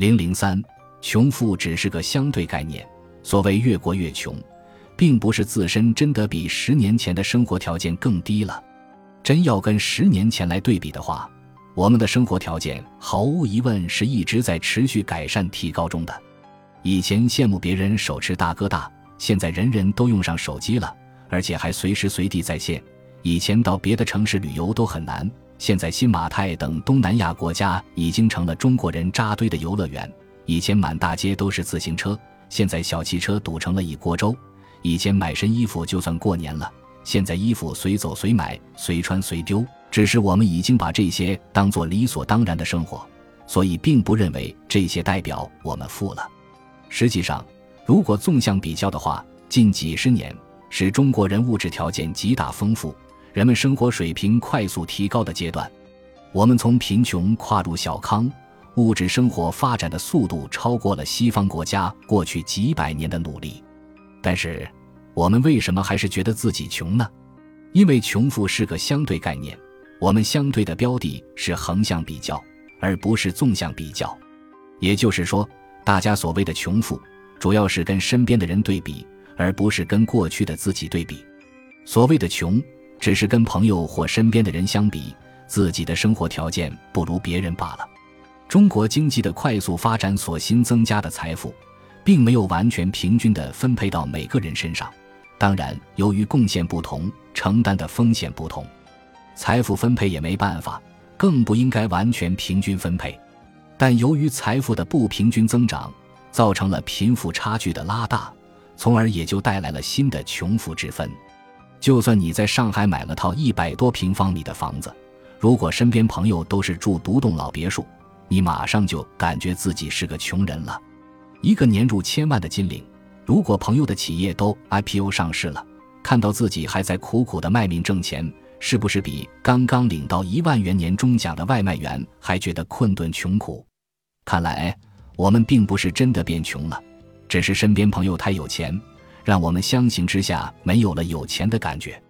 零零三，穷富只是个相对概念。所谓越过越穷，并不是自身真的比十年前的生活条件更低了。真要跟十年前来对比的话，我们的生活条件毫无疑问是一直在持续改善提高中的。以前羡慕别人手持大哥大，现在人人都用上手机了，而且还随时随地在线。以前到别的城市旅游都很难，现在新马泰等东南亚国家已经成了中国人扎堆的游乐园。以前满大街都是自行车，现在小汽车堵成了一锅粥。以前买身衣服就算过年了，现在衣服随走随买，随穿随丢。只是我们已经把这些当做理所当然的生活，所以并不认为这些代表我们富了。实际上，如果纵向比较的话，近几十年使中国人物质条件极大丰富。人们生活水平快速提高的阶段，我们从贫穷跨入小康，物质生活发展的速度超过了西方国家过去几百年的努力。但是，我们为什么还是觉得自己穷呢？因为穷富是个相对概念，我们相对的标的是横向比较，而不是纵向比较。也就是说，大家所谓的穷富，主要是跟身边的人对比，而不是跟过去的自己对比。所谓的穷。只是跟朋友或身边的人相比，自己的生活条件不如别人罢了。中国经济的快速发展所新增加的财富，并没有完全平均地分配到每个人身上。当然，由于贡献不同，承担的风险不同，财富分配也没办法，更不应该完全平均分配。但由于财富的不平均增长，造成了贫富差距的拉大，从而也就带来了新的穷富之分。就算你在上海买了套一百多平方米的房子，如果身边朋友都是住独栋老别墅，你马上就感觉自己是个穷人了。一个年入千万的金领，如果朋友的企业都 IPO 上市了，看到自己还在苦苦的卖命挣钱，是不是比刚刚领到一万元年终奖的外卖员还觉得困顿穷苦？看来我们并不是真的变穷了，只是身边朋友太有钱。让我们相形之下没有了有钱的感觉。